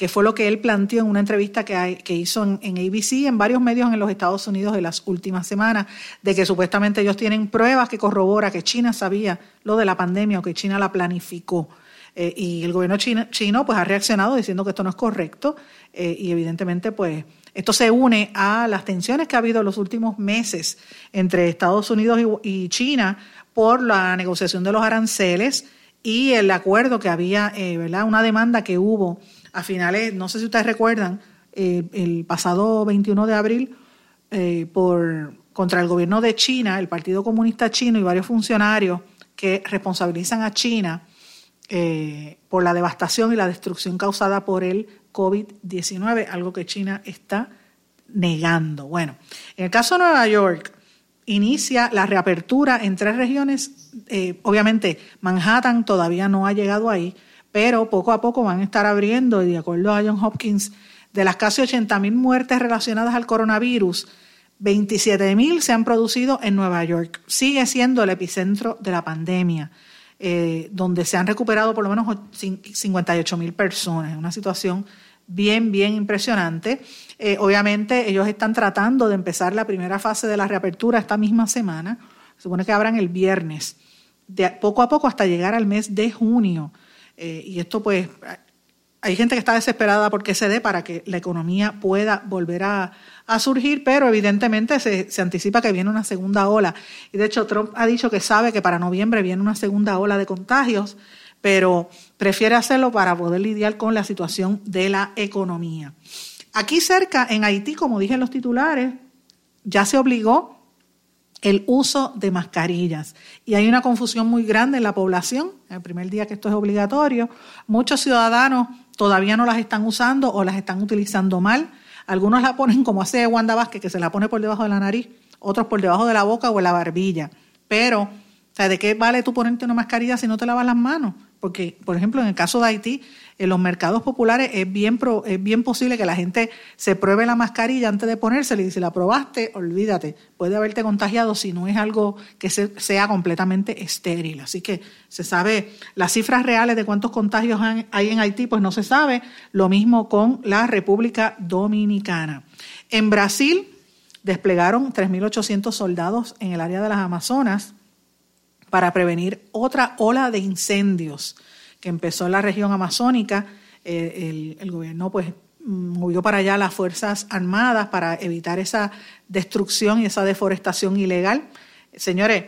S1: que fue lo que él planteó en una entrevista que, que hizo en, en, ABC, en varios medios en los Estados Unidos de las últimas semanas, de que supuestamente ellos tienen pruebas que corrobora que China sabía lo de la pandemia o que China la planificó. Eh, y el gobierno chino, chino, pues ha reaccionado diciendo que esto no es correcto eh, y evidentemente pues esto se une a las tensiones que ha habido en los últimos meses entre Estados Unidos y, China por la negociación de los aranceles y el acuerdo que había, eh, ¿verdad? Una demanda que hubo a finales, no sé si ustedes recuerdan, el pasado 21 de abril por contra el gobierno de China, el Partido Comunista Chino y varios funcionarios que responsabilizan a China eh, por la devastación y la destrucción causada por el COVID-19, algo que China está negando. Bueno, en el caso de Nueva York, inicia la reapertura en tres regiones. Eh, obviamente, Manhattan todavía no ha llegado ahí, pero poco a poco van a estar abriendo, y de acuerdo a John Hopkins, de las casi 80.000 muertes relacionadas al coronavirus, 27.000 se han producido en Nueva York. Sigue siendo el epicentro de la pandemia. Eh, donde se han recuperado por lo menos 58 mil personas. Una situación bien, bien impresionante. Eh, obviamente ellos están tratando de empezar la primera fase de la reapertura esta misma semana. Se supone que abran el viernes, de poco a poco hasta llegar al mes de junio. Eh, y esto pues hay gente que está desesperada porque se dé para que la economía pueda volver a, surgir, pero evidentemente se, se, anticipa que viene una segunda ola. Y de hecho Trump ha dicho que sabe que para noviembre viene una segunda ola de contagios, pero prefiere hacerlo para poder lidiar con la situación de la economía. Aquí cerca, en Haití, como dije en los titulares, ya se obligó el uso de mascarillas. Y hay una confusión muy grande en la población. El primer día que esto es obligatorio, muchos ciudadanos todavía no las están usando o las están utilizando mal. Algunos la ponen como hace Wanda Vázquez, que se la pone por debajo de la nariz, otros por debajo de la boca o en la barbilla. Pero ¿de qué vale tú ponerte una mascarilla si no te lavas las manos? Porque, por ejemplo, en el caso de Haití, en los mercados populares es bien, es bien posible que la gente se pruebe la mascarilla antes de ponérsela y si la probaste, olvídate, puede haberte contagiado si no es algo que sea completamente estéril. Así que se sabe las cifras reales de cuántos contagios hay en Haití, pues no se sabe. Lo mismo con la República Dominicana. En Brasil desplegaron 3.800 soldados en el área de las Amazonas para prevenir otra ola de incendios que empezó en la región amazónica. Eh, el, gobierno pues movió para allá las Fuerzas Armadas para evitar esa destrucción y esa deforestación ilegal. Señores,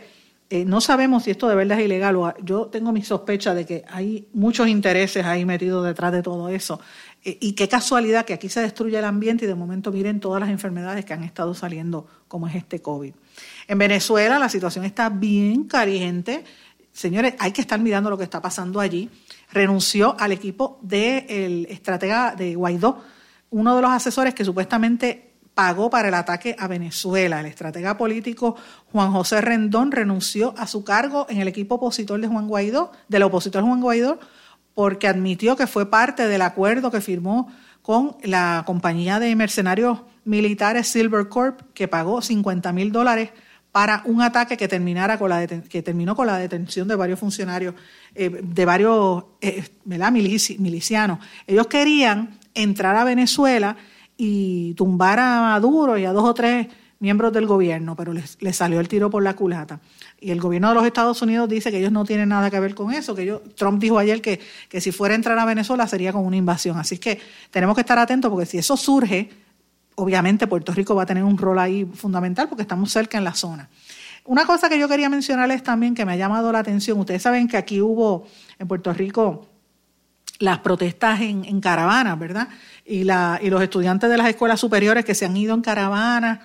S1: eh, no sabemos si esto de verdad es ilegal o yo tengo mi sospecha de que hay muchos intereses ahí metidos detrás de todo eso. Eh, y qué casualidad que aquí se destruye el ambiente y de momento miren todas las enfermedades que han estado saliendo, como es este COVID. En Venezuela la situación está bien caliente. Señores, hay que estar mirando lo que está pasando allí. Renunció al equipo del estratega de Guaidó, uno de los asesores que supuestamente pagó para el ataque a Venezuela. El estratega político Juan José Rendón renunció a su cargo en el equipo opositor de Juan Guaidó, del opositor Juan Guaidó, porque admitió que fue parte del acuerdo que firmó con la compañía de mercenarios militares Silver Corp, que pagó 50 mil dólares para un ataque que, terminara con la que terminó con la detención de varios funcionarios, eh, de varios eh, milicianos. Ellos querían entrar a Venezuela y tumbar a Maduro y a dos o tres miembros del gobierno, pero les, salió el tiro por la culata. Y el gobierno de los Estados Unidos dice que ellos no tienen nada que ver con eso, que ellos, Trump dijo ayer que, que si fuera a entrar a Venezuela sería como una invasión. Así que tenemos que estar atentos porque si eso surge, obviamente Puerto Rico va a tener un rol ahí fundamental porque estamos cerca en la zona. Una cosa que yo quería mencionarles también que me ha llamado la atención, ustedes saben que aquí hubo en Puerto Rico las protestas en, caravanas, ¿verdad? Y, la, y los estudiantes de las escuelas superiores que se han ido en caravana,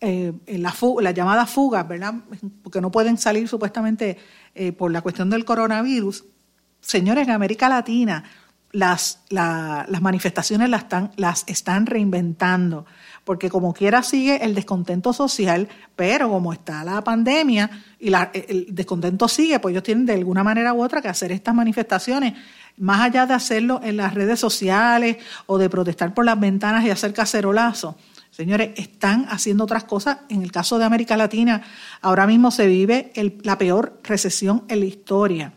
S1: eh, en la llamadas fugas, ¿verdad? Porque no pueden salir supuestamente eh, por la cuestión del coronavirus. Señores, en América Latina las, las manifestaciones las están, las están reinventando, porque como quiera sigue el descontento social, pero como está la pandemia y la, el descontento sigue, pues ellos tienen de alguna manera u otra que hacer estas manifestaciones, más allá de hacerlo en las redes sociales o de protestar por las ventanas y hacer cacerolazo. Señores, están haciendo otras cosas. En el caso de América Latina, ahora mismo se vive la peor recesión en la historia.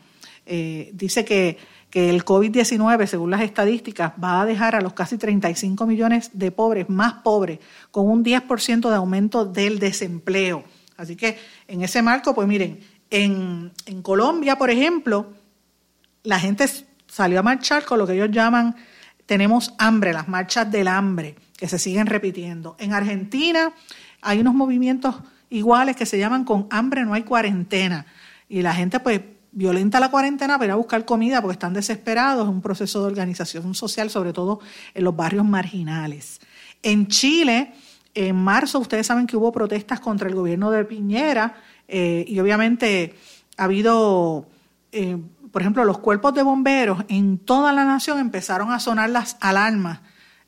S1: Eh, dice que que el COVID-19, según las estadísticas, va a dejar a los casi 35 millones de pobres más pobres, con un 10% de aumento del desempleo. Así que en ese marco, pues miren, en, en Colombia, por ejemplo, la gente salió a marchar con lo que ellos llaman, tenemos hambre, las marchas del hambre, que se siguen repitiendo. En Argentina hay unos movimientos iguales que se llaman con hambre no hay cuarentena. Y la gente pues violenta la cuarentena para ir a buscar comida porque están desesperados, es un proceso de organización social, sobre todo en los barrios marginales. En Chile, en marzo, ustedes saben que hubo protestas contra el gobierno de Piñera eh, y obviamente ha habido, eh, por ejemplo, los cuerpos de bomberos en toda la nación empezaron a sonar las alarmas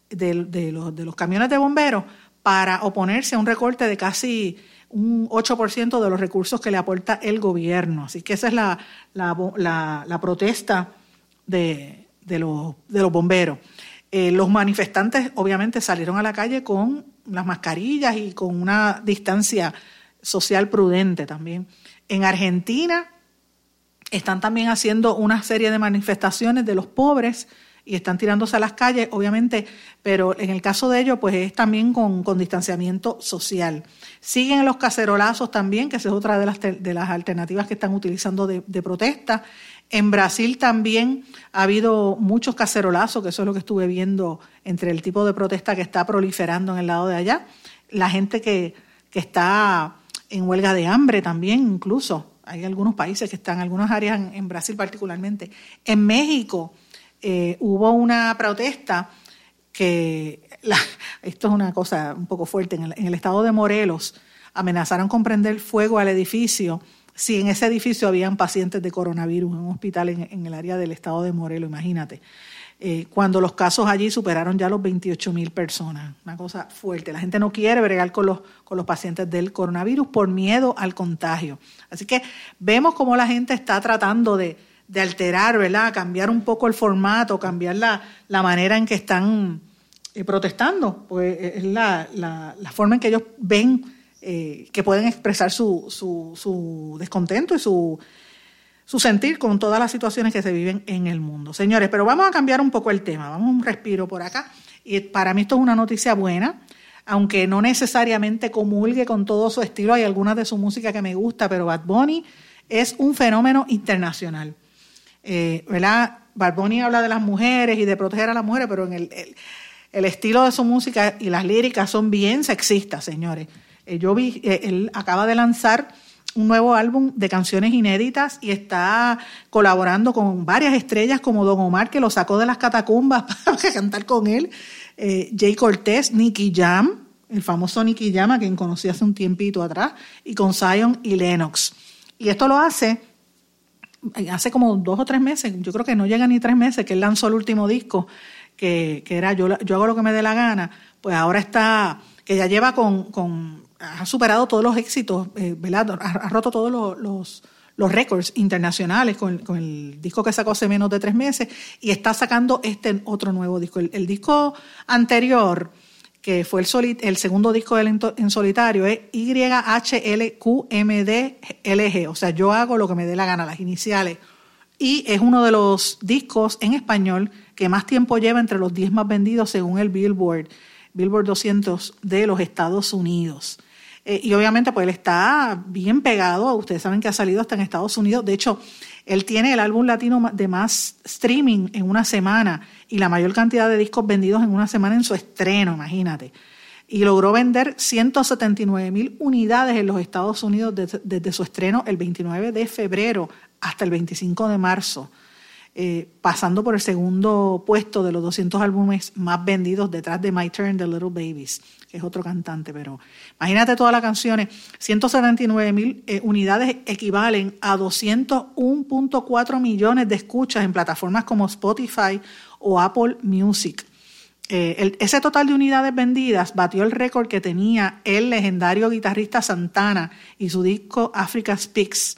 S1: de, los, de los camiones de bomberos para oponerse a un recorte de casi un 8% de los recursos que le aporta el gobierno. Así que esa es la, la, protesta de, de, los, de, los, bomberos. Eh, los manifestantes obviamente salieron a la calle con las mascarillas y con una distancia social prudente también. En Argentina están también haciendo una serie de manifestaciones de los pobres y están tirándose a las calles, obviamente, pero en el caso de ellos, pues es también con, distanciamiento social. Siguen los cacerolazos también, que esa es otra de las, de las alternativas que están utilizando de, protesta. En Brasil también ha habido muchos cacerolazos, que eso es lo que estuve viendo entre el tipo de protesta que está proliferando en el lado de allá. La gente que, que está en huelga de hambre también, incluso. Hay algunos países que están, algunas áreas en Brasil particularmente. En México eh, hubo una protesta que, esto es una cosa un poco fuerte, en el, estado de Morelos amenazaron con prender fuego al edificio si en ese edificio habían pacientes de coronavirus en un hospital en, el área del estado de Morelos, imagínate. Eh, cuando los casos allí superaron ya los 28 mil personas. Una cosa fuerte. La gente no quiere bregar con los, con los pacientes del coronavirus por miedo al contagio. Así que vemos cómo la gente está tratando de, de alterar, ¿verdad? Cambiar un poco el formato, cambiar la, la manera en que están eh, protestando, pues es la, la, forma en que ellos ven eh, que pueden expresar su, su, su descontento y su, su sentir con todas las situaciones que se viven en el mundo. Señores, pero vamos a cambiar un poco el tema, vamos a un respiro por acá. Y para mí esto es una noticia buena, aunque no necesariamente comulgue con todo su estilo, hay algunas de su música que me gusta, pero Bad Bunny es un fenómeno internacional eh, ¿verdad? Barboni habla de las mujeres y de proteger a las mujeres, pero en el, estilo de su música y las líricas son bien sexistas, señores. Eh, yo vi, eh, él acaba de lanzar un nuevo álbum de canciones inéditas y está colaborando con varias estrellas como Don Omar, que lo sacó de las catacumbas para cantar con él, Jay Cortés, Nicky Jam, el famoso Nicky Jam, a quien conocí hace un tiempito atrás, y con Zion y Lennox. Y esto lo hace hace como dos o tres meses, yo creo que no llega ni tres meses, que él lanzó el último disco, que, que era yo, yo hago lo que me dé la gana, pues ahora está, que ya lleva con, con ha superado todos los éxitos, eh, ¿verdad? Ha, roto todos los, los, los récords internacionales con, con, el disco que sacó hace menos de tres meses y está sacando este otro nuevo disco. el disco anterior que fue el, el segundo disco en, solitario, es YHLQMDLG, o sea, yo hago lo que me dé la gana, las iniciales. Y es uno de los discos en español que más tiempo lleva entre los 10 más vendidos según el Billboard, Billboard 200 de los Estados Unidos. Eh, y obviamente pues él está bien pegado, ustedes saben que ha salido hasta en Estados Unidos, de hecho él tiene el álbum latino de más streaming en una semana y la mayor cantidad de discos vendidos en una semana en su estreno, imagínate. Y logró vender 179 mil unidades en los Estados Unidos desde, su estreno el 29 de febrero hasta el 25 de marzo. Eh, pasando por el segundo puesto de los 200 álbumes más vendidos detrás de My Turn, The Little Babies, que es otro cantante, pero imagínate todas las canciones, 179 mil eh, unidades equivalen a 201.4 millones de escuchas en plataformas como Spotify o Apple Music. Eh, ese total de unidades vendidas batió el récord que tenía el legendario guitarrista Santana y su disco Africa Speaks.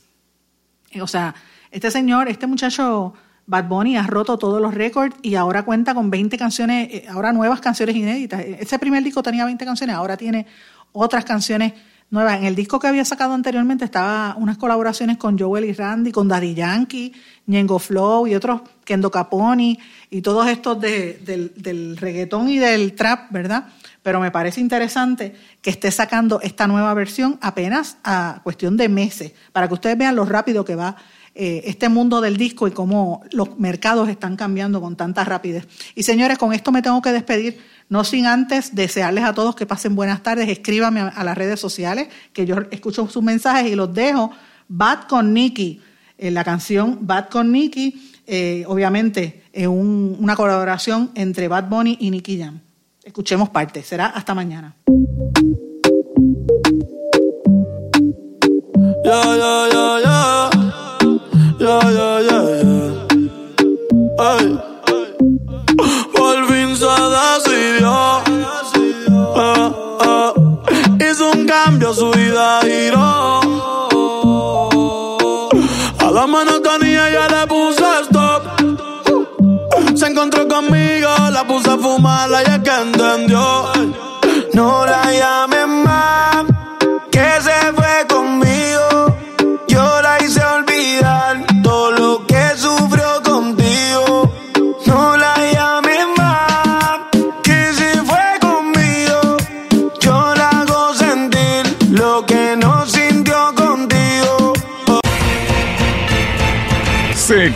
S1: O sea, este señor, este muchacho Bad Bunny ha roto todos los récords y ahora cuenta con 20 canciones, eh, ahora nuevas canciones inéditas. Ese primer disco tenía 20 canciones, ahora tiene otras canciones nuevas. En el disco que había sacado anteriormente estaba unas colaboraciones con Joel y Randy, con Daddy Yankee, Ñengo Flow y otros, Kendo Caponi y todos estos del, del reggaetón y del trap, ¿verdad? Pero me parece interesante que esté sacando esta nueva versión apenas a cuestión de meses, para que ustedes vean lo rápido que va eh, este mundo del disco y cómo los mercados están cambiando con tanta rapidez. Y señores, con esto me tengo que despedir, no sin antes desearles a todos que pasen buenas tardes, escríbanme a, las redes sociales, que yo escucho sus mensajes y los dejo. Bad con Nicky, eh, la canción Bad con Nicky, eh, obviamente es una colaboración entre Bad Bunny y Nicky Jam. Escuchemos parte, será hasta mañana.
S4: Ya, ya, ya, ya. Ay. Por fin se decidió. Ah, ah. Hizo un cambio, su vida giró. A la monotonía ya le puse stop. Se encontró conmigo, la puse a fumar, y es que entendió. No